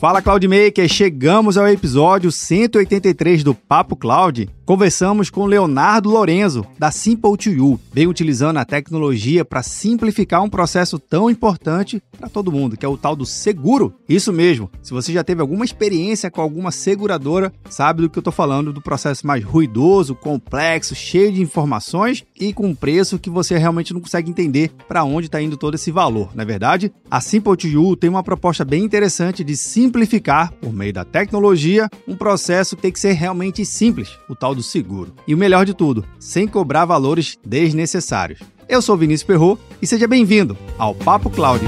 Fala Cloudmaker, chegamos ao episódio 183 do Papo Cloud. Conversamos com Leonardo Lorenzo, da Simple2U, bem utilizando a tecnologia para simplificar um processo tão importante para todo mundo, que é o tal do seguro. Isso mesmo, se você já teve alguma experiência com alguma seguradora, sabe do que eu estou falando, do processo mais ruidoso, complexo, cheio de informações e com um preço que você realmente não consegue entender para onde está indo todo esse valor, não é verdade? A Simple2U tem uma proposta bem interessante de simplificar simplificar, por meio da tecnologia, um processo que tem que ser realmente simples, o tal do seguro. E o melhor de tudo, sem cobrar valores desnecessários. Eu sou Vinícius Perro e seja bem-vindo ao Papo Cloud.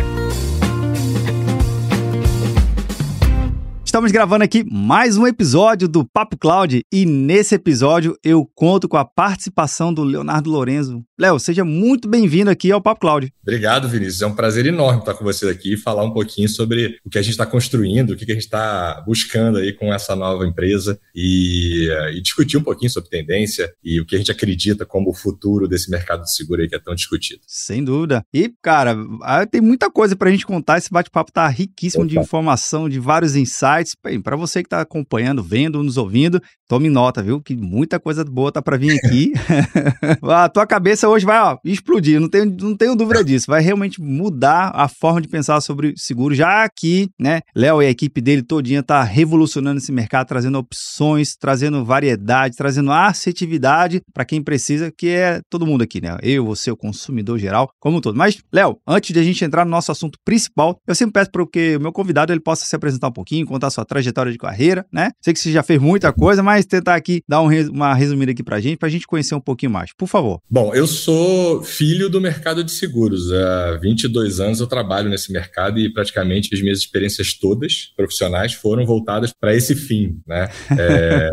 Estamos gravando aqui mais um episódio do Papo Cloud e nesse episódio eu conto com a participação do Leonardo Lorenzo. Léo, seja muito bem-vindo aqui ao Papo Cloud. Obrigado, Vinícius. É um prazer enorme estar com você aqui e falar um pouquinho sobre o que a gente está construindo, o que a gente está buscando aí com essa nova empresa e, e, discutir um pouquinho sobre tendência e o que a gente acredita como o futuro desse mercado de seguro aí que é tão discutido. Sem dúvida. E, cara, ah, tem muita coisa para a gente contar. Esse bate-papo está riquíssimo Opa. de informação, de vários insights sites. Para você que está acompanhando, vendo, nos ouvindo, tome nota, viu? Que muita coisa boa tá para vir aqui. a tua cabeça hoje vai ó, explodir, não tenho, não tenho dúvida disso. Vai realmente mudar a forma de pensar sobre seguro, já que, né, Léo e a equipe dele todinha tá revolucionando esse mercado, trazendo opções, trazendo variedade, trazendo assertividade para quem precisa, que é todo mundo aqui, né? Eu, você, o consumidor geral, como todo. Mas, Léo, antes de a gente entrar no nosso assunto principal, eu sempre peço para que o meu convidado ele possa se apresentar um pouquinho, contar sua trajetória de carreira, né? Sei que você já fez muita coisa, mas tentar aqui dar um, uma resumida aqui pra gente, pra gente conhecer um pouquinho mais. Por favor. Bom, eu sou filho do mercado de seguros. Há 22 anos eu trabalho nesse mercado e praticamente as minhas experiências todas profissionais foram voltadas para esse fim, né? É,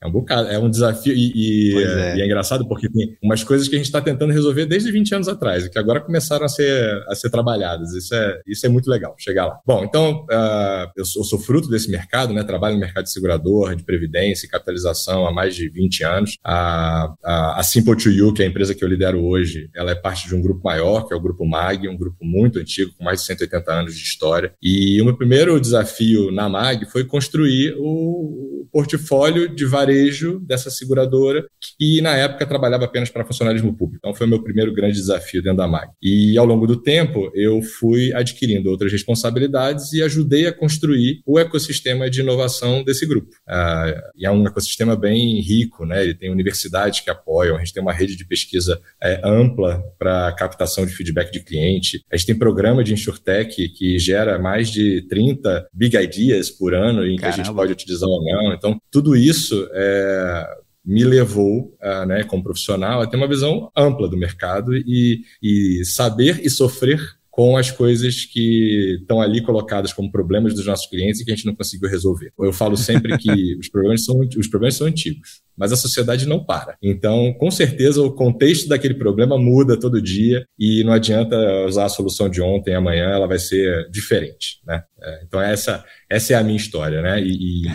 é um bocado, é um desafio e, e, é. e, é. engraçado porque tem umas coisas que a gente está tentando resolver desde 20 anos atrás e que agora começaram a ser, a ser trabalhadas. Isso é, isso é muito legal, chegar lá. Bom, então uh, eu, sou, eu, sou, fruto desse mercado, né? Trabalho no mercado de segurador, de previdência e capitalização há mais de 20 anos. A, a, a Simple2U, que é a empresa que eu lidero hoje, ela é parte de um grupo maior, que é o Grupo MAG, um grupo muito antigo, com mais de 180 anos de história. E o meu primeiro desafio na MAG foi construir o portfólio de varejo dessa seguradora, que na época trabalhava apenas para funcionalismo público. Então foi o meu primeiro grande desafio dentro da MAG. E ao longo do tempo, eu fui adquirindo outras responsabilidades e ajudei a construir o ecossistema de inovação desse grupo. Ah, e é um ecossistema bem rico, né? Ele tem universidades que apoiam, a gente tem uma rede de pesquisa é, ampla para captação de feedback de cliente, a gente tem programa de InsurTech que gera mais de 30 big ideas por ano em que Caramba. a gente pode utilizar ou não. Então, tudo isso isso é, me levou, uh, né, como profissional, a ter uma visão ampla do mercado e, e saber e sofrer com as coisas que estão ali colocadas como problemas dos nossos clientes e que a gente não conseguiu resolver. Eu falo sempre que os problemas são, os problemas são antigos mas a sociedade não para. Então, com certeza, o contexto daquele problema muda todo dia e não adianta usar a solução de ontem, amanhã ela vai ser diferente, né? É, então, essa, essa é a minha história, né? E, e,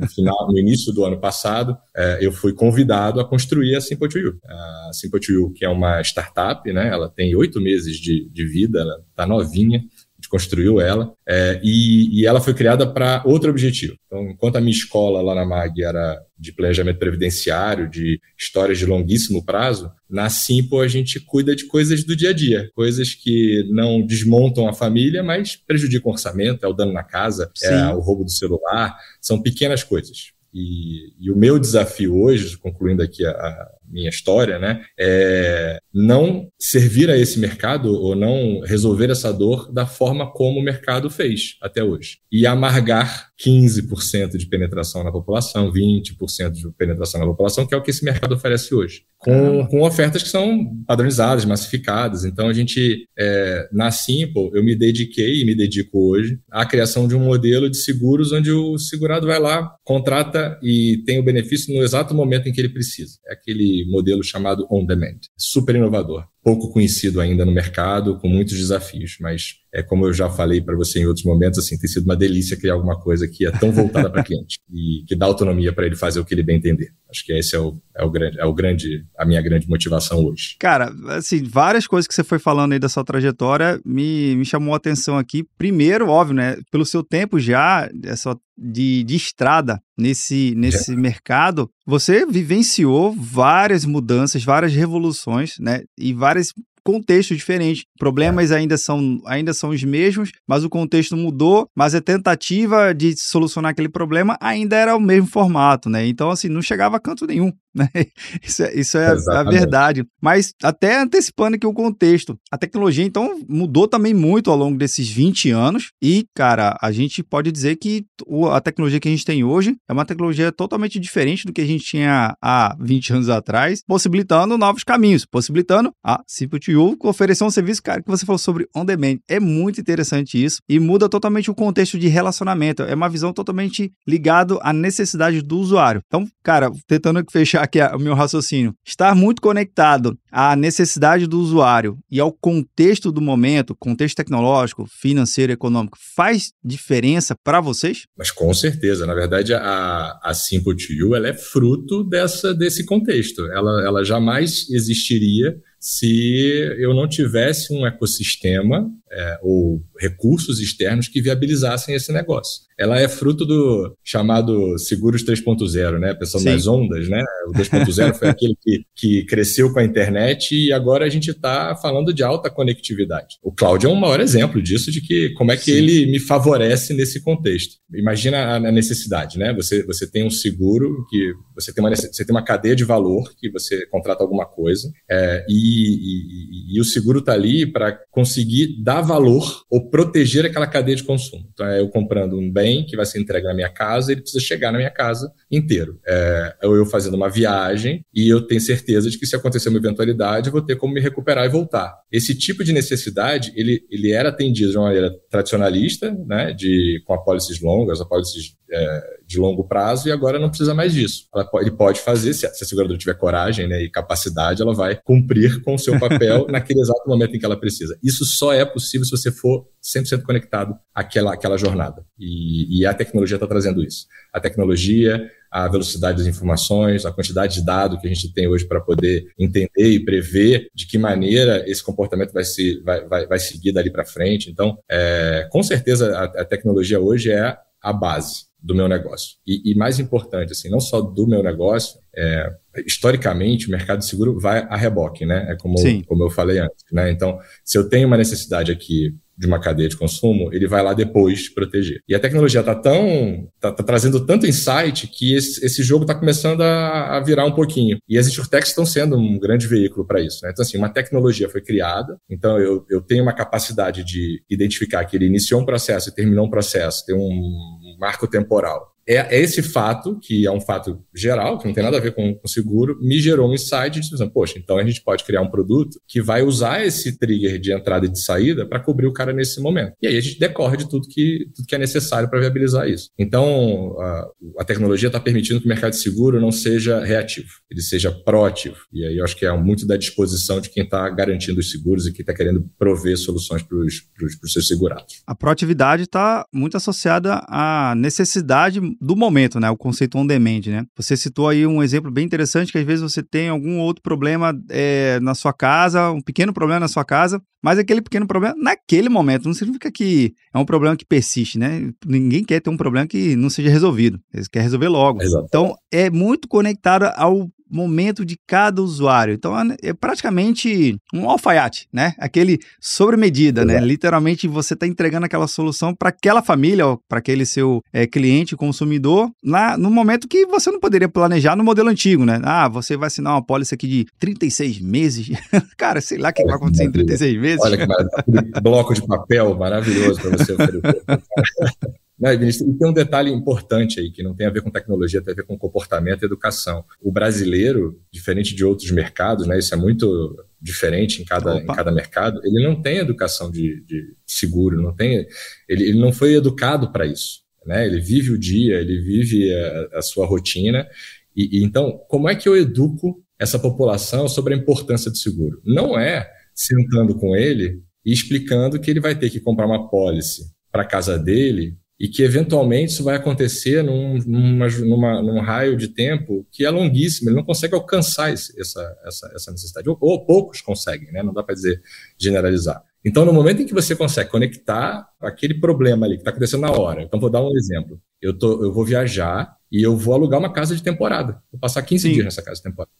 no, final, no início do ano passado, é, eu fui convidado a construir a Simple2U. A Simple2U, que é uma startup, né? Ela tem oito meses de, de vida, ela está novinha, gente construiu ela, é, e, e, ela foi criada para outro objetivo. Então, enquanto a minha escola lá na MAG era de planejamento previdenciário, de histórias de longuíssimo prazo, na Simple a gente cuida de coisas do dia a dia, coisas que não desmontam a família, mas prejudicam o orçamento, é o dano na casa, é Sim. é o roubo do celular, são pequenas coisas. E, e, o meu desafio hoje, concluindo aqui a, a, minha história, né, é não servir a esse mercado ou não resolver essa dor da forma como o mercado fez até hoje. E amargar 15% de penetração na população, 20% de penetração na população, que é o que esse mercado oferece hoje. Com, com ofertas que são padronizadas, massificadas. Então, a gente, é, na Simple, eu me dediquei e me dedico hoje à criação de um modelo de seguros onde o segurado vai lá, contrata e tem o benefício no exato momento em que ele precisa. É aquele modelo chamado on demand. Super inovador. Pouco conhecido ainda no mercado, com muitos desafios, mas é como eu já falei para você em outros momentos, assim, tem sido uma delícia criar alguma coisa que é tão voltada para cliente e que dá autonomia para ele fazer o que ele bem entender. Acho que esse é o, é o grande, é o grande, a minha grande motivação hoje. Cara, assim, várias coisas que você foi falando aí da sua trajetória me, me chamou a atenção aqui. Primeiro, óbvio, né, pelo seu tempo já, essa de, de estrada nesse, nesse é. mercado, você vivenciou várias mudanças, várias revoluções, né? E várias contexto diferente. Problemas ainda são, ainda são os mesmos, mas o contexto mudou, mas a tentativa de solucionar aquele problema ainda era o mesmo formato, né? Então, assim, não chegava a canto nenhum? Isso é, isso é a verdade. Mas até antecipando aqui o contexto, a tecnologia, então, mudou também muito ao longo desses 20 anos e, cara, a gente pode dizer que a tecnologia que a gente tem hoje é uma tecnologia totalmente diferente do que a gente tinha há 20 anos atrás, possibilitando novos caminhos, possibilitando a Yu oferecer um serviço, cara, que você falou sobre on demand. É muito interessante isso e muda totalmente o contexto de relacionamento. É uma visão totalmente ligado à necessidade do usuário. Então, cara, tentando fechar aqui o meu raciocínio, estar muito conectado à necessidade do usuário e ao contexto do momento, contexto tecnológico, financeiro, econômico, faz diferença para vocês? Mas com certeza. Na verdade, a, a Simple to You ela é fruto dessa, desse contexto. Ela, ela jamais existiria se eu não tivesse um ecossistema é, ou recursos externos que viabilizassem esse negócio. Ela é fruto do chamado Seguros 3.0, né? Pensando Sim. nas ondas, né? O 2.0 foi aquele que, que cresceu com a internet e agora a gente está falando de alta conectividade. O cloud é um maior exemplo disso, de que como é que Sim. ele me favorece nesse contexto. Imagina a necessidade, né? Você, você tem um seguro que você tem uma, você tem uma cadeia de valor que você contrata alguma coisa é, e, e, e o seguro está ali para conseguir dar valor ou proteger aquela cadeia de consumo. Então, é eu comprando um bem que vai ser entregue na minha casa, ele precisa chegar na minha casa inteiro. É, ou eu fazendo uma viagem e eu tenho certeza de que se acontecer uma eventualidade, eu vou ter como me recuperar e voltar. Esse tipo de necessidade, ele, ele era atendido de uma maneira tradicionalista, né, de, com apólices longas, apólices é, de longo prazo, e agora não precisa mais disso. Ela, ele pode fazer, se a, se a seguradora tiver coragem né, e capacidade, ela vai cumprir com o seu papel naquele exato momento em que ela precisa. Isso só é possível se você for 100% conectado àquela, àquela jornada. E, e a tecnologia está trazendo isso. A tecnologia, a velocidade das informações, a quantidade de dados que a gente tem hoje para poder entender e prever de que maneira esse comportamento vai, se, vai, vai, vai seguir dali para frente. Então, é, com certeza, a, a tecnologia hoje é a base do meu negócio. E, e, mais importante, assim, não só do meu negócio, é, historicamente o mercado de seguro vai a reboque, né? É como, como eu falei antes, né? Então, se eu tenho uma necessidade aqui de uma cadeia de consumo, ele vai lá depois proteger. E a tecnologia está tão tá, tá, trazendo tanto insight que esse, esse jogo está começando a, a, virar um pouquinho. E as insurtechs estão sendo um grande veículo para isso. Né? Então, assim, uma tecnologia foi criada, então eu, eu tenho uma capacidade de identificar que ele iniciou um processo e terminou um processo, tem um marco temporal é, é, esse fato, que é um fato geral, que não tem nada a ver com, com seguro, me gerou um insight de dizer, poxa, então a gente pode criar um produto que vai usar esse trigger de entrada e de saída para cobrir o cara nesse momento. E aí a gente decorre de tudo que, tudo que é necessário para viabilizar isso. Então, a, a tecnologia está permitindo que o mercado de seguro não seja reativo, ele seja proativo. E aí eu acho que é muito da disposição de quem está garantindo os seguros e que está querendo prover soluções para os seus segurados. A proatividade está muito associada à necessidade do momento, né? O conceito on demand, né? Você citou aí um exemplo bem interessante que às vezes você tem algum outro problema é, na sua casa, um pequeno problema na sua casa, mas aquele pequeno problema naquele momento não significa que é um problema que persiste, né? Ninguém quer ter um problema que não seja resolvido. Eles querem resolver logo. Exato. Então, é muito conectado ao momento de cada usuário. Então é praticamente um alfaiate, né? Aquele sobre medida, né? Literalmente você está entregando aquela solução para aquela família, para aquele seu é, cliente, consumidor, lá no momento que você não poderia planejar no modelo antigo, né? Ah, você vai assinar uma pólice aqui de 36 meses. Cara, sei lá o que vai acontecer em 36 meses. Olha que bloco de papel maravilhoso para você oferecer. Né, Vinícius? E tem um detalhe importante aí, que não tem a ver com tecnologia, tem a ver com comportamento e educação. O brasileiro, diferente de outros mercados, né, isso é muito diferente em cada, em cada mercado, ele não tem educação de, de seguro, não tem, ele, ele não foi educado para isso. Né? Ele vive o dia, ele vive a, a sua rotina. E, e então, como é que eu educo essa população sobre a importância do seguro? Não é sentando com ele e explicando que ele vai ter que comprar uma pólice para casa dele e que eventualmente isso vai acontecer num, numa, numa, num raio de tempo que é longuíssimo, ele não consegue alcançar esse, essa, essa, essa necessidade, ou, ou, poucos conseguem, né? não dá para dizer generalizar. Então, no momento em que você consegue conectar aquele problema ali que está acontecendo na hora, então vou dar um exemplo, eu, tô, eu vou viajar e eu vou alugar uma casa de temporada, vou passar 15 Sim. dias nessa casa de temporada.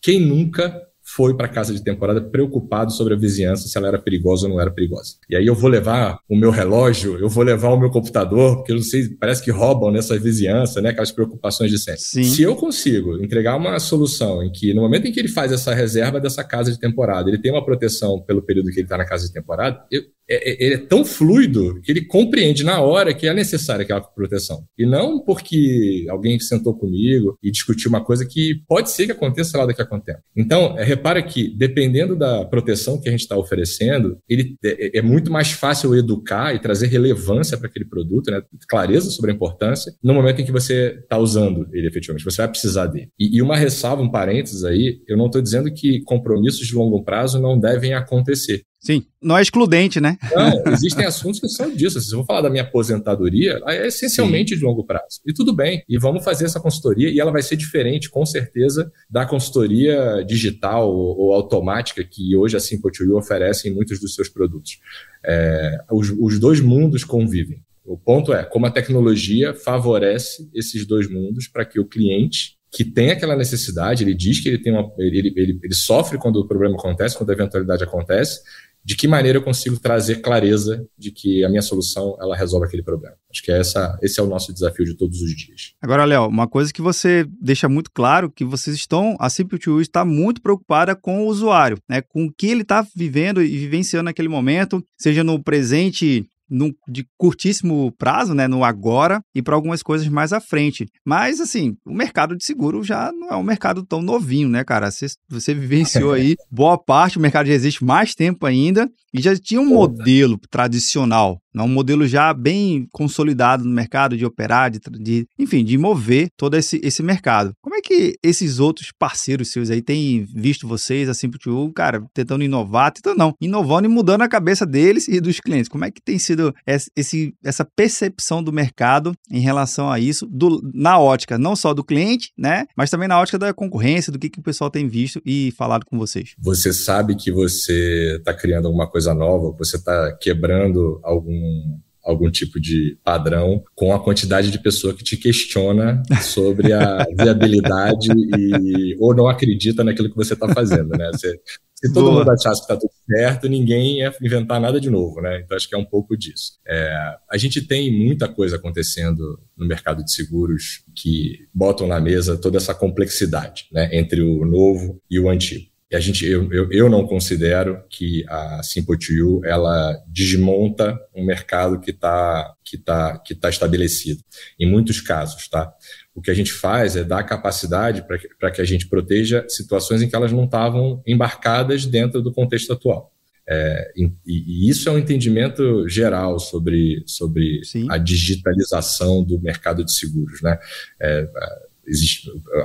Quem nunca foi para casa de temporada preocupado sobre a vizinhança, se ela era perigosa ou não era perigosa. E aí eu vou levar o meu relógio, eu vou levar o meu computador, porque eu não sei, parece que roubam nessa vizinhança, né? Aquelas preocupações de sempre. Sim. Se eu consigo entregar uma solução em que, no momento em que ele faz essa reserva dessa casa de temporada, ele tem uma proteção pelo período que ele está na casa de temporada, eu, é, é, ele é tão fluido que ele compreende na hora que é necessária aquela proteção. E não porque alguém sentou comigo e discutiu uma coisa que pode ser que aconteça lá daqui a quanto tempo. Então, é, repara que, dependendo da proteção que a gente está oferecendo, ele é, é, muito mais fácil educar e trazer relevância para aquele produto, né? clareza sobre a importância, no momento em que você está usando ele efetivamente. Você vai precisar dele. E, e uma ressalva, um parênteses aí, eu não estou dizendo que compromissos de longo prazo não devem acontecer. Sim, não é excludente, né? Não, existem assuntos que são disso. Se eu vou falar da minha aposentadoria, é essencialmente Sim. de longo prazo. E tudo bem, e vamos fazer essa consultoria, e ela vai ser diferente, com certeza, da consultoria digital ou, automática que hoje a Simple2U oferece em muitos dos seus produtos. É, os, os dois mundos convivem. O ponto é como a tecnologia favorece esses dois mundos para que o cliente que tem aquela necessidade, ele diz que ele tem uma, ele, ele, ele sofre quando o problema acontece, quando a eventualidade acontece, de que maneira eu consigo trazer clareza de que a minha solução ela resolve aquele problema. Acho que é essa, esse é o nosso desafio de todos os dias. Agora, Léo, uma coisa que você deixa muito claro que vocês estão, a Simple2 está muito preocupada com o usuário, né, com o que ele está vivendo e vivenciando naquele momento, seja no presente no, de curtíssimo prazo, né, no agora, e para algumas coisas mais à frente. Mas, assim, o mercado de seguro já não é um mercado tão novinho, né, cara? Você, você vivenciou aí boa parte, o mercado já existe mais tempo ainda, e já tinha um modelo tradicional é um modelo já bem consolidado no mercado de operar, de, de, enfim, de mover todo esse, esse mercado. Como é que esses outros parceiros seus aí têm visto vocês, a Simple2, cara, tentando inovar, tentando não, inovando e mudando a cabeça deles e dos clientes? Como é que tem sido esse, essa percepção do mercado em relação a isso, do, na ótica não só do cliente, né, mas também na ótica da concorrência, do que, que o pessoal tem visto e falado com vocês? Você sabe que você está criando alguma coisa nova, você está quebrando algum algum tipo de padrão com a quantidade de pessoa que te questiona sobre a viabilidade e ou não acredita naquilo que você está fazendo, né? Você, se todo Boa. mundo achasse que está tudo certo, ninguém ia inventar nada de novo, né? Então acho que é um pouco disso. É, a gente tem muita coisa acontecendo no mercado de seguros que botam na mesa toda essa complexidade, né? Entre o novo e o antigo. E a gente, eu, eu, eu não considero que a Simple2U ela desmonta um mercado que está que tá, que tá estabelecido. Em muitos casos, tá? O que a gente faz é dar capacidade para que, que a gente proteja situações em que elas não estavam embarcadas dentro do contexto atual. É, e, e, isso é um entendimento geral sobre, sobre a digitalização do mercado de seguros. Né? É,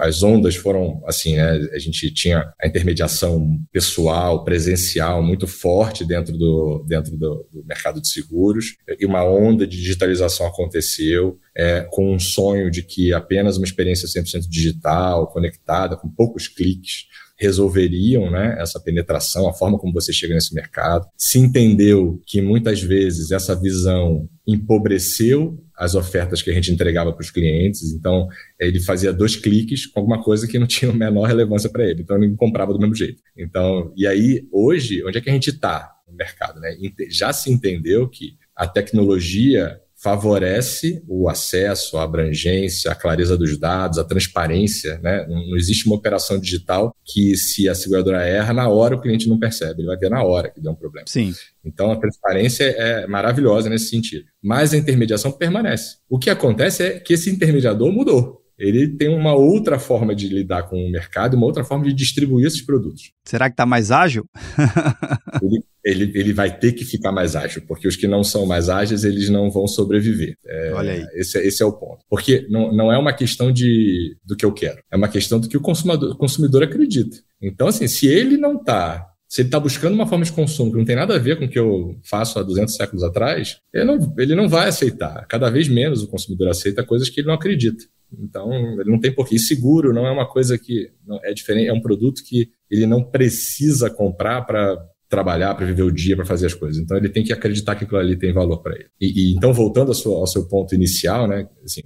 as ondas foram assim, né? A gente tinha a intermediação pessoal, presencial muito forte dentro do, dentro do, do mercado de seguros e uma onda de digitalização aconteceu é, com um sonho de que apenas uma experiência 100% digital, conectada, com poucos cliques, resolveriam né, essa penetração, a forma como você chega nesse mercado. Se entendeu que muitas vezes essa visão empobreceu as ofertas que a gente entregava para os clientes. Então, ele fazia dois cliques com alguma coisa que não tinha a menor relevância para ele. Então, ele comprava do mesmo jeito. Então, e aí, hoje, onde é que a gente está no mercado? Né? Já se entendeu que a tecnologia favorece o acesso, a abrangência, a clareza dos dados, a transparência. Né? Não, existe uma operação digital que, se a seguradora erra, na hora o cliente não percebe, ele vai ver na hora que deu um problema. Sim. Então, a transparência é maravilhosa nesse sentido. Mas a intermediação permanece. O que acontece é que esse intermediador mudou ele tem uma outra forma de lidar com o mercado, uma outra forma de distribuir esses produtos. Será que está mais ágil? ele, ele, ele, vai ter que ficar mais ágil, porque os que não são mais ágeis, eles não vão sobreviver. É, Olha aí. Esse, esse, é o ponto. Porque não, não é uma questão de, do que eu quero, é uma questão do que o consumidor, o consumidor acredita. Então, assim, se ele não está Se ele está buscando uma forma de consumo que não tem nada a ver com o que eu faço há 200 séculos atrás, ele não, ele não vai aceitar. Cada vez menos o consumidor aceita coisas que ele não acredita. Então, ele não tem porquê. E seguro não é uma coisa que é diferente, é um produto que ele não precisa comprar para trabalhar, para viver o dia, para fazer as coisas. Então ele tem que acreditar que aquilo ali tem valor para ele. E, e, então voltando ao seu, ao seu, ponto inicial, né? Assim,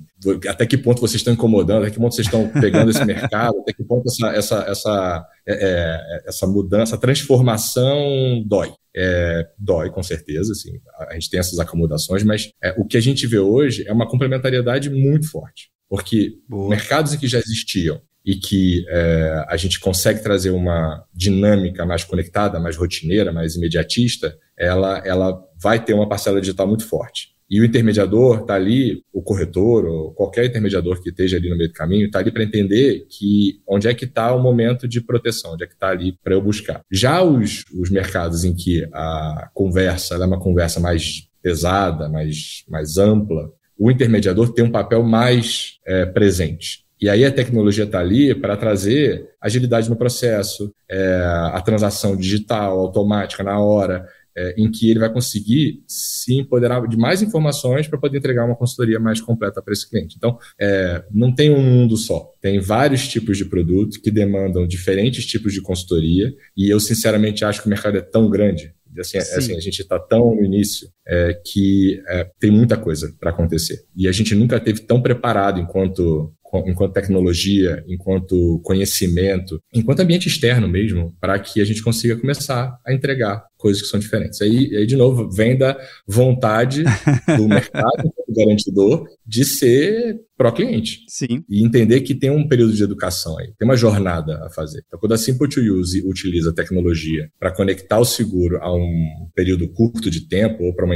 até que ponto vocês estão incomodando? Até que ponto vocês estão pegando esse mercado? Até que ponto essa essa essa é, é, essa mudança, essa transformação dói? É, dói com certeza, assim. A gente tem essas acomodações, mas é, o que a gente vê hoje é uma complementariedade muito forte. Porque Boa. mercados em que já existiam e que é, a gente consegue trazer uma dinâmica mais conectada, mais rotineira, mais imediatista, ela, ela vai ter uma parcela digital muito forte. E o intermediador está ali, o corretor ou qualquer intermediador que esteja ali no meio do caminho, está ali para entender que onde é que está o momento de proteção, onde é que está ali para eu buscar. Já os, os mercados em que a conversa é uma conversa mais pesada, mais, mais ampla, o intermediador tem um papel mais é, presente. E aí a tecnologia está ali para trazer agilidade no processo, é, a transação digital, automática, na hora, é, em que ele vai conseguir se empoderar de mais informações para poder entregar uma consultoria mais completa para esse cliente. Então, é, não tem um mundo só. Tem vários tipos de produto que demandam diferentes tipos de consultoria. E eu, sinceramente, acho que o mercado é tão grande Assim, assim, a gente está tão no início é, que é, tem muita coisa para acontecer. E a gente nunca teve tão preparado enquanto enquanto tecnologia, enquanto conhecimento, enquanto ambiente externo mesmo, para que a gente consiga começar a entregar coisas que são diferentes. Aí, aí de novo, vem da vontade do mercado do garantidor de ser pró-cliente. Sim. E entender que tem um período de educação aí, tem uma jornada a fazer. Então, quando a Simple to Use utiliza a tecnologia para conectar o seguro a um período curto de tempo ou para uma,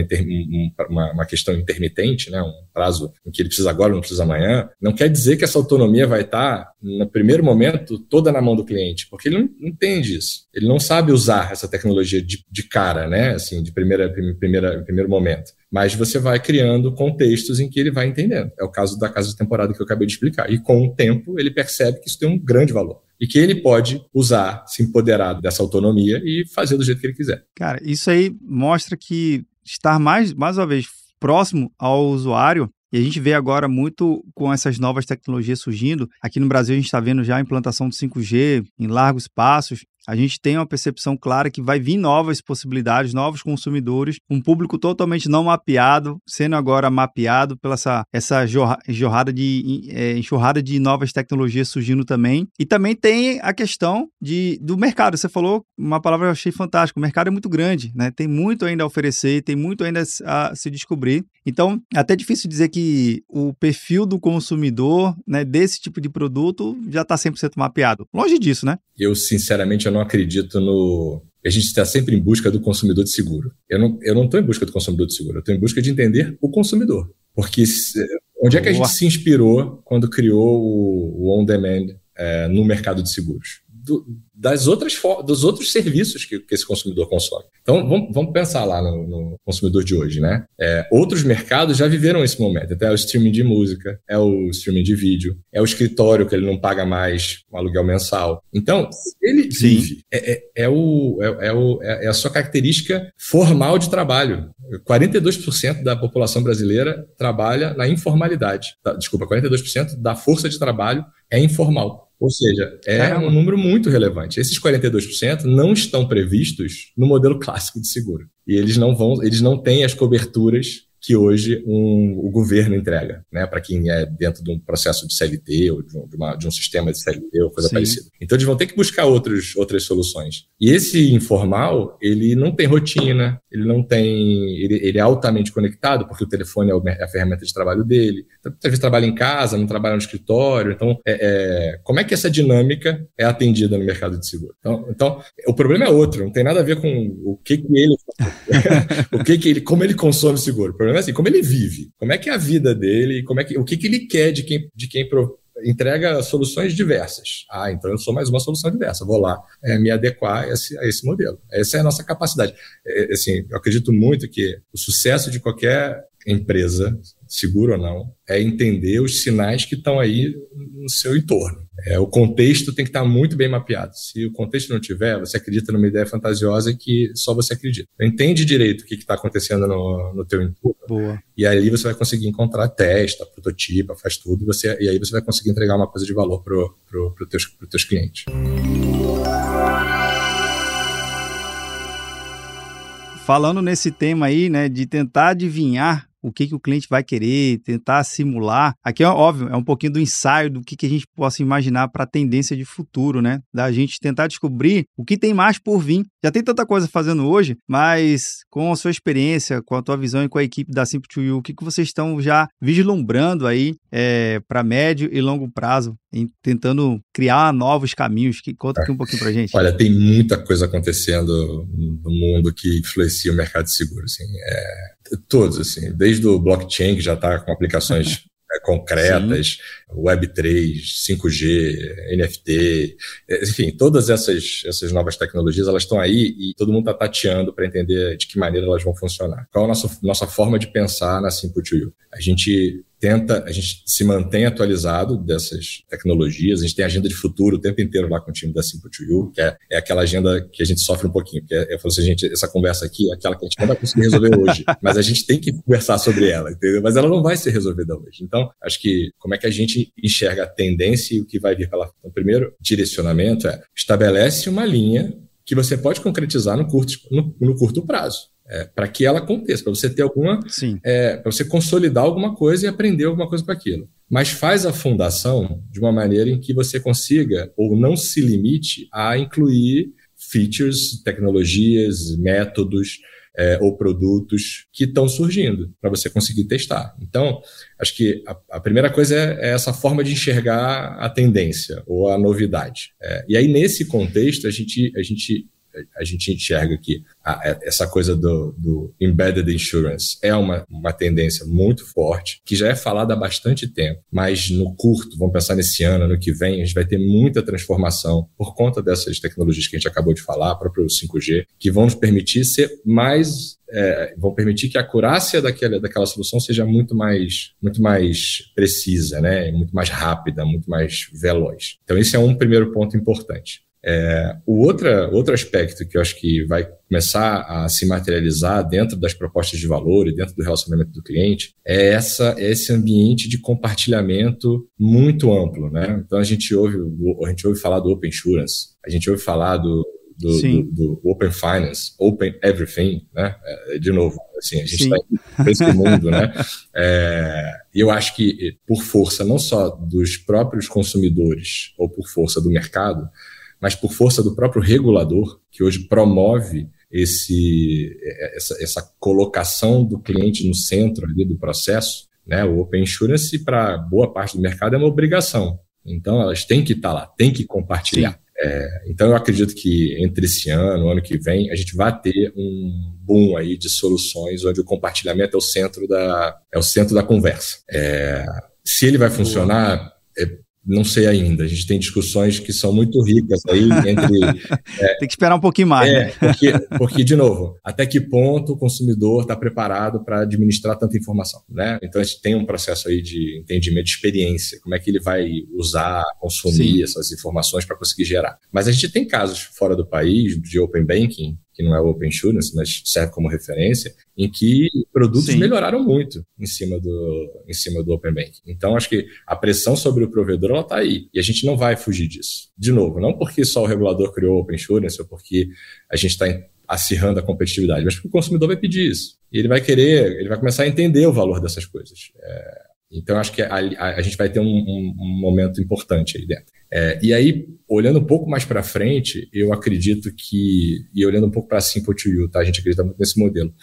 uma, uma, questão intermitente, né, um prazo em que ele precisa agora, não precisa amanhã, não quer dizer que essa autonomia vai estar, tá, no primeiro momento, toda na mão do cliente, porque ele não entende isso. Ele não sabe usar essa tecnologia de, de cara, né, assim, de primeira, primeira, primeiro momento mas você vai criando contextos em que ele vai entendendo. É o caso da casa de temporada que eu acabei de explicar. E com o tempo, ele percebe que isso tem um grande valor. E que ele pode usar, se empoderar dessa autonomia e fazer do jeito que ele quiser. Cara, isso aí mostra que estar mais, mais uma vez, próximo ao usuário e a gente vê agora muito com essas novas tecnologias surgindo. Aqui no Brasil, a gente está vendo já a implantação do 5G em largos passos a gente tem uma percepção clara que vai vir novas possibilidades, novos consumidores, um público totalmente não mapeado, sendo agora mapeado pela essa, essa jorrada de, é, enxurrada de novas tecnologias surgindo também. E também tem a questão de, do mercado. Você falou uma palavra que eu achei fantástica. O mercado é muito grande, né? Tem muito ainda a oferecer, tem muito ainda a se descobrir. Então, é até difícil dizer que o perfil do consumidor né, desse tipo de produto já está 100% mapeado. Longe disso, né? Eu, sinceramente, eu não acredito no. A gente está sempre em busca do consumidor de seguro. Eu não estou eu não em busca do consumidor de seguro, eu estou em busca de entender o consumidor. Porque se, onde é que a gente se inspirou quando criou o, o on-demand é, no mercado de seguros? Do, das outras dos outros serviços que, que esse consumidor consome. Então, vamos, vamos pensar lá no, no, consumidor de hoje, né? É, outros mercados já viveram esse momento. Até o streaming de música, é o streaming de vídeo, é o escritório que ele não paga mais um aluguel mensal. Então, ele vive. É, é, é o, é, é, o, é, é a sua característica formal de trabalho. 42% da população brasileira trabalha na informalidade. Tá, desculpa, 42% da força de trabalho é informal. Ou seja, é Caramba. um número muito relevante. Esses 42% não estão previstos no modelo clássico de seguro. E eles não vão, eles não têm as coberturas que hoje um, o governo entrega, né, para quem é dentro de um processo de CLT ou de um, de uma, de um sistema de CLT ou coisa Sim. parecida. Então eles vão ter que buscar outros, outras soluções. E esse informal, ele não tem rotina, ele não tem, ele, ele é altamente conectado porque o telefone é, é a ferramenta de trabalho dele. Então, às vezes trabalha em casa, não trabalha no escritório. Então, é, é, como é que essa dinâmica é atendida no mercado de seguro? Então, então o problema é outro, não tem nada a ver com o que, que ele, o que, que ele, como ele consome seguro. O problema é assim, como ele vive, como é que é a vida dele, como é que, o que, que ele quer de quem, de quem entrega soluções diversas. Ah, então eu sou mais uma solução diversa. Vou lá é, me adequar a esse, a esse, modelo. Essa é a nossa capacidade. É, assim, eu acredito muito que o sucesso de qualquer empresa, seguro ou não, é entender os sinais que estão aí no seu entorno. É, o contexto tem que estar muito bem mapeado. Se o contexto não tiver, você acredita numa ideia fantasiosa que só você acredita. Entende direito o que está acontecendo no, no teu entorno. Boa. E aí você vai conseguir encontrar testa, prototipa, faz tudo, e, você, e aí você vai conseguir entregar uma coisa de valor para pro, pro teus, pro teus clientes. Falando nesse tema aí, né, de tentar adivinhar o que, que o cliente vai querer, tentar simular. Aqui é óbvio, é um pouquinho do ensaio do que, que a gente possa imaginar para a tendência de futuro, né? Da gente tentar descobrir o que tem mais por vir. Já tem tanta coisa fazendo hoje, mas com a sua experiência, com a tua visão e com a equipe da Simple to You, o que, que vocês estão já vislumbrando aí é, para médio e longo prazo, em, tentando criar novos caminhos? Que, conta aqui um pouquinho para gente. Olha, tem muita coisa acontecendo no mundo que influencia o mercado de seguros. Assim. É, todos, assim, desde o blockchain, que já está com aplicações é, concretas, Sim. Web3, 5G, NFT, é, enfim, todas essas, essas novas tecnologias, elas estão aí e todo mundo está tateando para entender de que maneira elas vão funcionar. Qual a nossa, nossa forma de pensar na Simple to You? A gente tenta, a gente se mantém atualizado dessas tecnologias, a gente tem agenda de futuro o tempo inteiro lá com o time da Simple to You, que é, é aquela agenda que a gente sofre um pouquinho, porque é, eu falo assim, gente, essa conversa aqui é aquela que a gente não vai conseguir resolver hoje, mas a gente tem que conversar sobre ela, entendeu? Mas ela não vai ser resolvida hoje. Então, acho que como é que a gente enxerga a tendência e o que vai vir pela frente? Então, primeiro direcionamento é estabelece uma linha que você pode concretizar no curto, no, no curto prazo é, para que ela aconteça, para você ter alguma. É, para você consolidar alguma coisa e aprender alguma coisa com aquilo. Mas faz a fundação de uma maneira em que você consiga, ou não se limite a incluir features, tecnologias, métodos é, ou produtos que estão surgindo para você conseguir testar. Então, acho que a, a primeira coisa é, é, essa forma de enxergar a tendência ou a novidade. É, e aí, nesse contexto, a gente, a gente a gente enxerga que a, é, essa coisa do, do, embedded insurance é uma, uma tendência muito forte, que já é falada há bastante tempo, mas no curto, vamos pensar nesse ano, ano que vem, a gente vai ter muita transformação por conta dessas tecnologias que a gente acabou de falar, próprio 5G, que vão nos permitir ser mais é, vão permitir que a acurácia daquela, daquela solução seja muito mais, muito mais precisa, né? muito mais rápida, muito mais veloz. Então, esse é um primeiro ponto importante. É, o outra, outro aspecto que eu acho que vai começar a se materializar dentro das propostas de valor e dentro do relacionamento do cliente é essa, esse ambiente de compartilhamento muito amplo. Né? Então a gente, ouve, a gente ouve falar do Open Insurance, a gente ouve falar do, do, do, do, Open Finance, Open Everything, né? É, de novo, assim, a gente está nesse mundo, né? É, e eu acho que por força não só dos próprios consumidores ou por força do mercado, mas por força do próprio regulador, que hoje promove esse, essa, essa colocação do cliente no centro ali do processo, né? O Open Insurance, para boa parte do mercado, é uma obrigação. Então, elas têm que estar lá, têm que compartilhar. É, então, eu acredito que entre esse ano, ano que vem, a gente vai ter um boom aí de soluções onde o compartilhamento é o centro da, é o centro da conversa. É, se ele vai funcionar, é, não sei ainda. A gente tem discussões que são muito ricas aí entre. É, tem que esperar um pouquinho mais. É, né? porque, porque, de novo, até que ponto o consumidor está preparado para administrar tanta informação, né? Então a gente tem um processo aí de entendimento de experiência, como é que ele vai usar, consumir Sim. essas informações para conseguir gerar. Mas a gente tem casos fora do país de open banking que não é o Open Insurance, mas serve como referência, em que produtos Sim. melhoraram muito em cima do, em cima do Open Banking. Então, acho que a pressão sobre o provedor está aí, e a gente não vai fugir disso. De novo, não porque só o regulador criou o Open Insurance, ou porque a gente está acirrando a competitividade, mas porque o consumidor vai pedir isso. E ele vai querer, ele vai começar a entender o valor dessas coisas. É, então, acho que a, a, a, gente vai ter um, um, um momento importante aí dentro. É, e aí, olhando um pouco mais para frente, eu acredito que, e olhando um pouco para a Simple to You, tá? a gente acredita muito nesse modelo.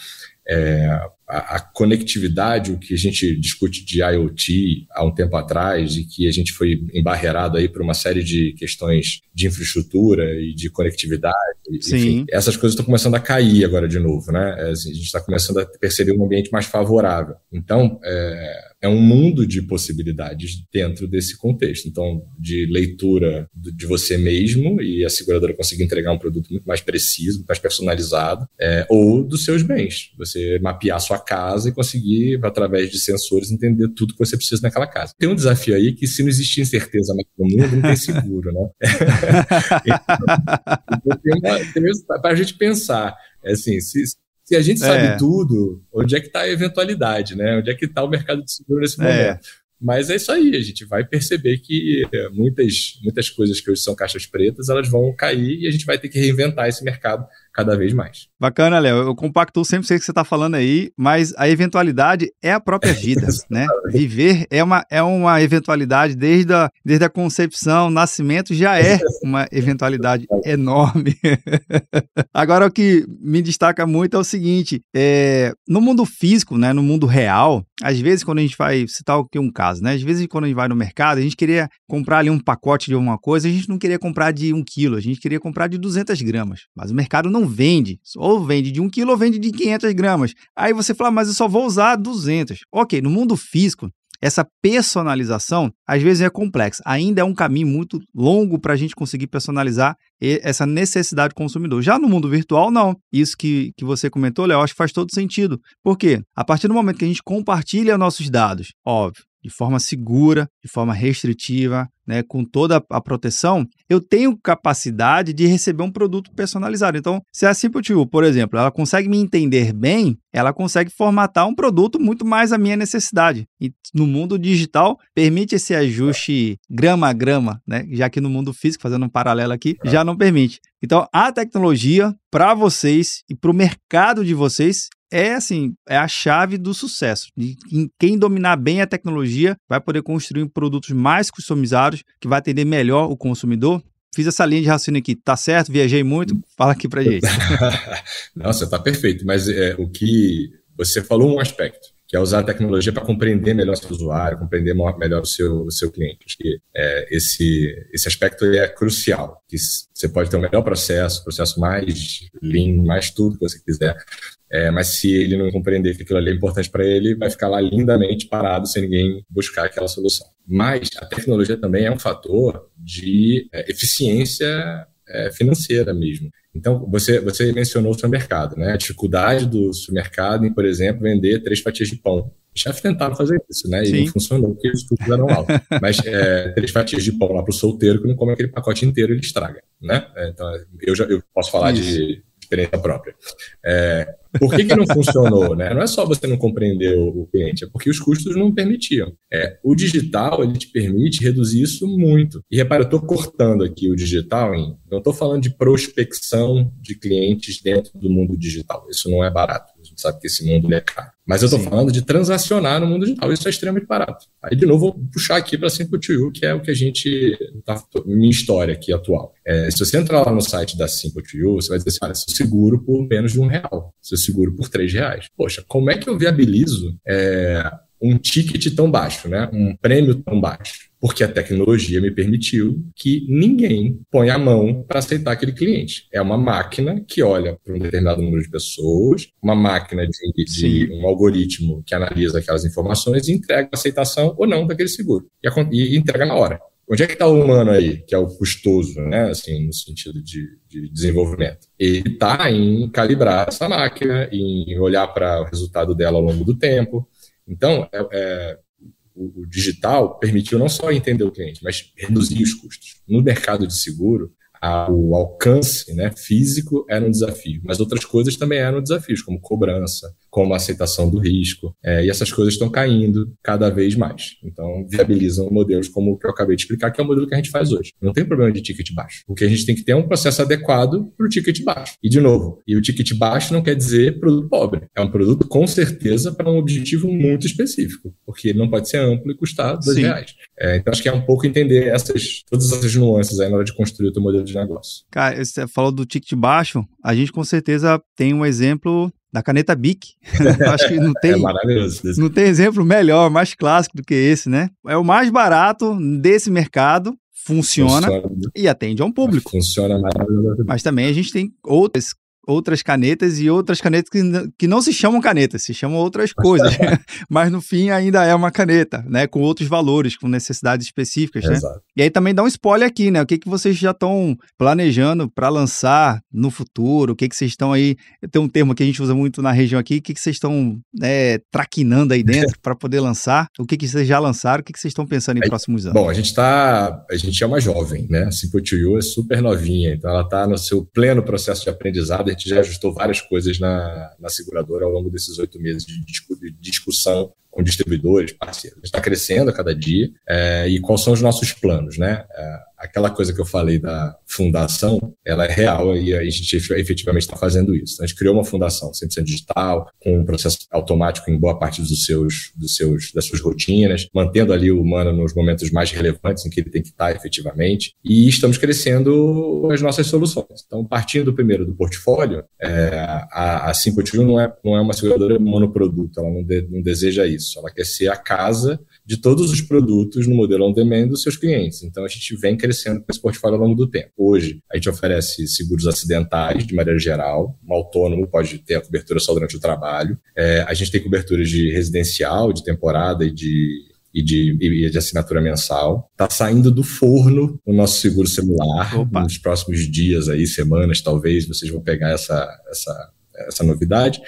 É, a, a, conectividade, o que a gente discute de IoT há um tempo atrás e que a gente foi embarreirado aí por uma série de questões de infraestrutura e de conectividade, enfim, essas coisas estão começando a cair agora de novo, né? É, assim, a gente está começando a perceber um ambiente mais favorável. Então, é, é um mundo de possibilidades dentro desse contexto. Então, de leitura de você mesmo e a seguradora conseguir entregar um produto muito mais preciso, mais personalizado, é, ou dos seus bens. Você mapear a sua casa e conseguir, através de sensores, entender tudo que você precisa naquela casa. Tem um desafio aí que, se não existir incerteza no mundo, não tem seguro, né? então, para a gente pensar, é assim, se, se a gente sabe é. tudo, onde é que está a eventualidade, né? Onde é que está o mercado de seguro nesse é. momento? É. Mas é isso aí, a gente vai perceber que eh, muitas, muitas coisas que hoje são caixas pretas, elas vão cair e a gente vai ter que reinventar esse mercado cada vez mais. Bacana, Léo. Eu compacto sempre o que você está falando aí, mas a eventualidade é a própria vida, né? Viver é uma, é uma eventualidade desde a, desde a concepção, nascimento já é uma eventualidade enorme. Agora, o que me destaca muito é o seguinte: é, no mundo físico, né, no mundo real, às vezes quando a gente vai citar aqui um caso, né? Às vezes quando a gente vai no mercado, a gente queria comprar ali um pacote de alguma coisa, a gente não queria comprar de um quilo, a gente queria comprar de 200 gramas, mas o mercado não vende. Ou vende de 1 quilo ou vende de 500 gramas. Aí você fala, mas eu só vou usar 200. Ok, no mundo físico, essa personalização às vezes é complexa. Ainda é um caminho muito longo para a gente conseguir personalizar essa necessidade do consumidor. Já no mundo virtual, não. Isso que, que você comentou, Léo, acho que faz todo sentido. Por quê? A partir do momento que a gente compartilha nossos dados, óbvio, de forma segura, de forma restritiva, né, com toda a proteção, eu tenho capacidade de receber um produto personalizado. Então, se a Simple por exemplo, ela consegue me entender bem, ela consegue formatar um produto muito mais à minha necessidade. E no mundo digital, permite esse ajuste grama a grama, né? já que no mundo físico, fazendo um paralelo aqui, já não permite. Então, a tecnologia, para vocês e para o mercado de vocês, é assim, é a chave do sucesso. E quem dominar bem a tecnologia vai poder construir produtos mais customizados que vai atender melhor o consumidor. Fiz essa linha de raciocínio aqui, tá certo? Viajei muito? Fala aqui pra gente. Nossa, tá perfeito, mas é, o que você falou um aspecto que é usar a tecnologia para compreender melhor o seu usuário, compreender melhor o seu, o seu cliente. Acho que é, esse, esse aspecto é crucial, que você pode ter um melhor processo, processo mais lean, mais tudo que você quiser, é, mas se ele não compreender que aquilo ali é importante para ele, vai ficar lá lindamente parado sem ninguém buscar aquela solução. Mas a tecnologia também é um fator de é, eficiência é, financeira mesmo. Então, você, você mencionou o supermercado, né? A dificuldade do supermercado em, por exemplo, vender três fatias de pão. Chefes tentaram fazer isso, né? E Sim. não funcionou porque os custos eram altos. Mas é, três fatias de pão lá para o solteiro que não come aquele pacote inteiro, ele estraga, né? É, então, eu já eu posso falar isso. de experiência própria. É, por que, que não funcionou? Né? Não é só você não compreender o, cliente, é porque os custos não permitiam. É, o digital ele te permite reduzir isso muito. E repara, eu estou cortando aqui o digital em. Não estou falando de prospecção de clientes dentro do mundo digital. Isso não é barato. A gente sabe que esse mundo é caro. Mas eu estou falando de transacionar no mundo digital. Isso é extremamente barato. Aí, de novo, vou puxar aqui para to You, que é o que a gente. Tá, minha história aqui atual. É, se você entrar lá no site da Simple to You, você vai dizer assim: olha, seu seguro por menos de um real. Seu seguro por três reais. Poxa, como é que eu viabilizo é, um ticket tão baixo, né? um prêmio tão baixo? porque a tecnologia me permitiu que ninguém ponha a mão para aceitar aquele cliente. É uma máquina que olha para um determinado número de pessoas, uma máquina de, de um algoritmo que analisa aquelas informações e entrega a aceitação ou não daquele seguro. E, e entrega na hora. Onde é que está o humano aí, que é o custoso, né? Assim, no sentido de, de desenvolvimento? Ele está em calibrar essa máquina, em olhar para o resultado dela ao longo do tempo. Então, é, é o, o digital permitiu não só entender o cliente, mas reduzir os custos. No mercado de seguro, a, o alcance né, físico era um desafio, mas outras coisas também eram desafios, como cobrança, como a aceitação do risco, é, e essas coisas estão caindo cada vez mais. Então, viabilizam modelos como o que eu acabei de explicar, que é o modelo que a gente faz hoje. Não tem problema de ticket baixo. O que a gente tem que ter é um processo adequado para o ticket baixo. E, de novo, e o ticket baixo não quer dizer produto pobre. É um produto, com certeza, para um objetivo muito específico, porque ele não pode ser amplo e custar dois Sim. reais. É, então, acho que é um pouco entender essas, todas essas nuances aí na hora de construir o teu modelo de negócio. Cara, você falou do ticket baixo, a gente com certeza tem um exemplo da caneta Bic. Acho que não tem, é maravilhoso. não tem exemplo melhor, mais clássico do que esse, né? É o mais barato desse mercado, funciona, funciona. e atende a um público. Funciona maravilhosamente. Mas também a gente tem outras outras canetas e outras canetas que, que não se chamam canetas, se chamam outras coisas, mas no fim ainda é uma caneta, né? Com outros valores, com necessidades específicas, né? Exato. E aí também dá um spoiler aqui, né? O que, que vocês já estão planejando para lançar no futuro? O que, que vocês estão aí? Tem um termo que a gente usa muito na região aqui, o que, que vocês estão é, traquinando aí dentro para poder lançar? O que, que vocês já lançaram? O que, que vocês estão pensando em aí, próximos anos? Bom, a gente está. A gente é uma jovem, né? A Simple to You é super novinha, então ela está no seu pleno processo de aprendizado. Gente já ajustou várias coisas na, na seguradora ao longo desses oito meses de discussão com distribuidores, parceiros. Está crescendo a cada dia. É, e quais são os nossos planos, né? É, aquela coisa que eu falei da fundação, ela é real e a gente efetivamente está fazendo isso. A gente criou uma fundação 100% digital, com um processo automático em boa parte dos seus, dos seus, das suas rotinas, mantendo ali o humano nos momentos mais relevantes em que ele tem que estar efetivamente, e estamos crescendo as nossas soluções. Então, partindo primeiro do portfólio, é, a, a Simple não é, não é uma seguradora monoproduto, ela não, de, não deseja isso, ela quer ser a casa de todos os produtos no modelo on-demand dos seus clientes. Então, a gente vem crescendo com esse portfólio ao longo do tempo. Hoje, a gente oferece seguros acidentais, de maneira geral. Um autônomo pode ter a cobertura só durante o trabalho. É, a gente tem coberturas de residencial, de temporada e de e de, e de assinatura mensal. Está saindo do forno o nosso seguro celular. Opa. Nos próximos dias, aí, semanas, talvez, vocês vão pegar essa, essa, essa novidade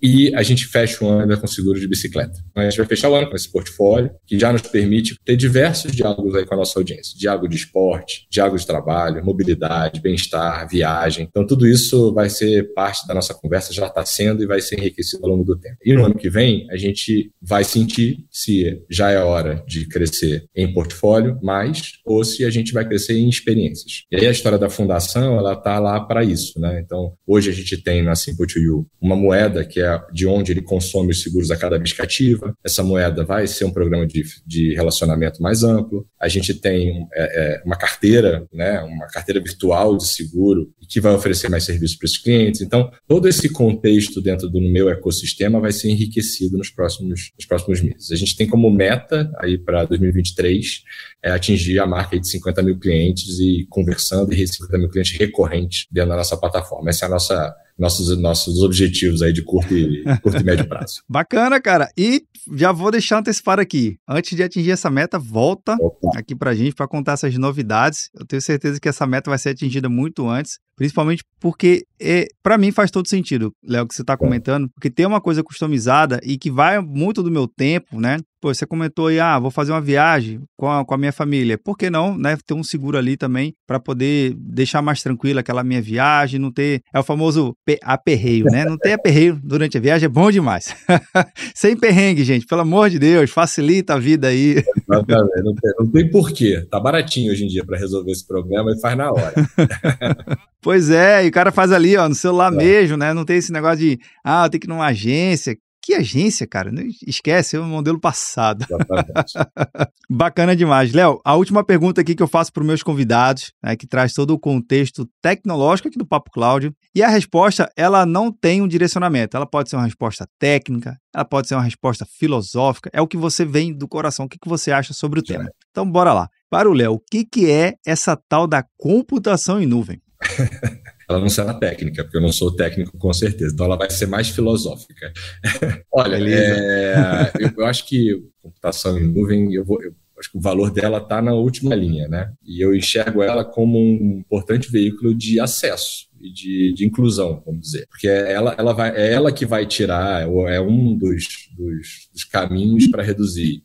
e a gente fecha o ano ainda com seguro de bicicleta. A gente vai fechar o ano com esse portfólio, que já nos permite ter diversos diálogos aí com a nossa audiência. Diálogo de esporte, diálogo de trabalho, mobilidade, bem-estar, viagem. Então, tudo isso vai ser parte da nossa conversa, já está sendo e vai ser enriquecido ao longo do tempo. E no ano que vem, a gente vai sentir se já é hora de crescer em portfólio mais ou se a gente vai crescer em experiências. E aí a história da fundação, ela está lá para isso, né? Então, hoje a gente tem na Simple to You uma moeda que é de onde ele consome os seguros a cada vez cativa. Essa moeda vai ser um programa de, de relacionamento mais amplo. A gente tem é, é, uma carteira, né, uma carteira virtual de seguro que vai oferecer mais serviços para os clientes. Então, todo esse contexto dentro do meu ecossistema vai ser enriquecido nos próximos, nos próximos meses. A gente tem como meta aí para 2023 é atingir a marca de 50 mil clientes e conversando e 50 mil clientes recorrentes dentro da nossa plataforma. Essa é a nossa nossos, nossos objetivos aí de curto e, curto e médio prazo. Bacana, cara. E já vou deixar antecipado aqui. Antes de atingir essa meta, volta Opa. aqui pra gente para contar essas novidades. Eu tenho certeza que essa meta vai ser atingida muito antes. Principalmente porque, é, para mim, faz todo sentido, Léo, que você está comentando, porque tem uma coisa customizada e que vai muito do meu tempo, né? Pô, você comentou aí, ah, vou fazer uma viagem com a, com a minha família. Por que não, né? Ter um seguro ali também para poder deixar mais tranquila aquela minha viagem, não ter. É o famoso aperreio, né? Não ter aperreio durante a viagem é bom demais. Sem perrengue, gente, pelo amor de Deus, facilita a vida aí. Não, não, tem, não tem porquê. Tá baratinho hoje em dia para resolver esse problema e faz na hora. Pois é, e o cara faz ali, ó, no celular é. mesmo, né? Não tem esse negócio de, ah, tem que ir numa agência. Que agência, cara? Esquece, é o modelo passado. Bacana demais. Léo, a última pergunta aqui que eu faço para os meus convidados, né, que traz todo o contexto tecnológico aqui do Papo Cláudio. E a resposta, ela não tem um direcionamento. Ela pode ser uma resposta técnica, ela pode ser uma resposta filosófica. É o que você vem do coração. O que, que você acha sobre o tema? Então, bora lá. Para o Léo, o que, que é essa tal da computação em nuvem? ela não será técnica, porque eu não sou técnico com certeza, então ela vai ser mais filosófica. Olha, é, eu, eu, acho que computação em nuvem, eu, vou, eu acho que o valor dela está na última linha, né? E eu enxergo ela como um importante veículo de acesso e de, de inclusão, vamos dizer. Porque é ela, ela vai, é ela que vai tirar, é um dos, dos, dos caminhos para reduzir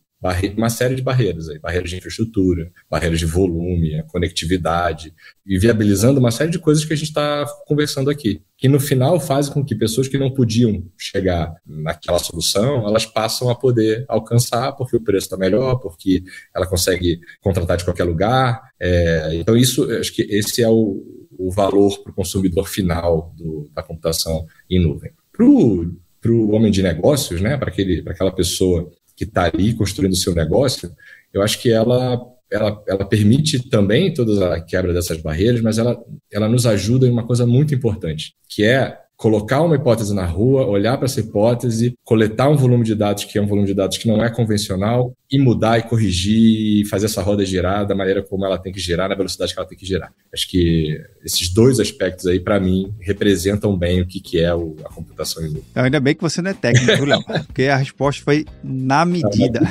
uma série de barreiras, aí, barreiras de infraestrutura, barreiras de volume, conectividade, e viabilizando uma série de coisas que a gente está conversando aqui, que no final fazem com que pessoas que não podiam chegar naquela solução, elas passam a poder alcançar porque o preço está melhor, porque ela consegue contratar de qualquer lugar. É, então isso, acho que esse é o, o valor para o consumidor final do, da computação em nuvem. Para o homem de negócios, né, para aquela pessoa que está ali construindo o seu negócio, eu acho que ela, ela, ela permite também toda a quebra dessas barreiras, mas ela, ela nos ajuda em uma coisa muito importante, que é colocar uma hipótese na rua, olhar para essa hipótese, coletar um volume de dados que é um volume de dados que não é convencional e mudar e corrigir e fazer essa roda girar da maneira como ela tem que girar, na velocidade que ela tem que girar. Acho que esses dois aspectos aí, para mim, representam bem o que, que é o, a computação em nuvem. Ainda bem que você não é técnico, Léo, porque a resposta foi na medida.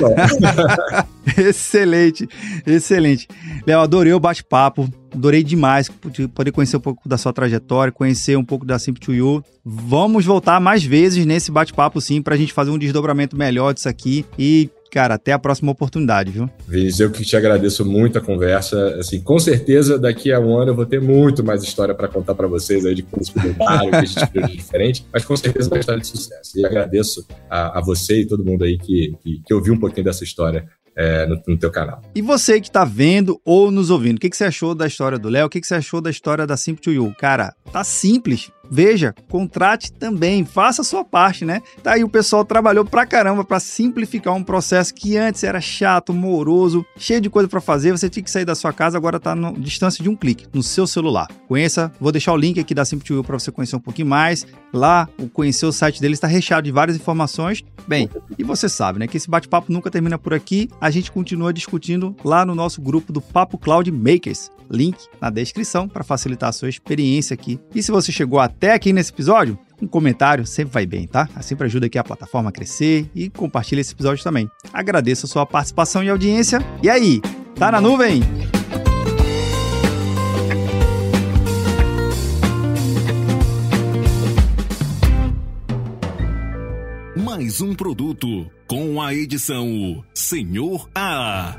excelente, excelente. Léo, adorei o bate-papo Adorei demais poder conhecer um pouco da sua trajetória, conhecer um pouco da Simple to You. Vamos voltar mais vezes nesse bate-papo, sim, para a gente fazer um desdobramento melhor disso aqui. E cara, até a próxima oportunidade, viu? Viz, eu que te agradeço muito a conversa. Assim, com certeza daqui a um ano eu vou ter muito mais história para contar para vocês aí de curso comentário, que a gente de diferente, mas com certeza uma história de sucesso. E agradeço a, a você e todo mundo aí que, que, que ouviu um pouquinho dessa história é, no, no, teu canal. E você que está vendo ou nos ouvindo, o que, que você achou da história do Léo? O que, que você achou da história da Simple to You? Cara, tá simples. Veja, contrate também, faça a sua parte, né? Tá aí o pessoal trabalhou pra caramba para simplificar um processo que antes era chato, moroso, cheio de coisa para fazer, você tinha que sair da sua casa, agora tá na distância de um clique, no seu celular. Conheça, vou deixar o link aqui da Simple para você conhecer um pouquinho mais. Lá, o conhecer o site deles está recheado de várias informações. Bem, e você sabe, né, que esse bate-papo nunca termina por aqui. A gente continua discutindo lá no nosso grupo do Papo Cloud Makers link na descrição para facilitar a sua experiência aqui. E se você chegou até aqui nesse episódio, um comentário sempre vai bem, tá? Sempre ajuda aqui a plataforma a crescer e compartilha esse episódio também. Agradeço a sua participação e audiência. E aí, tá na nuvem? Mais um produto com a edição Senhor A.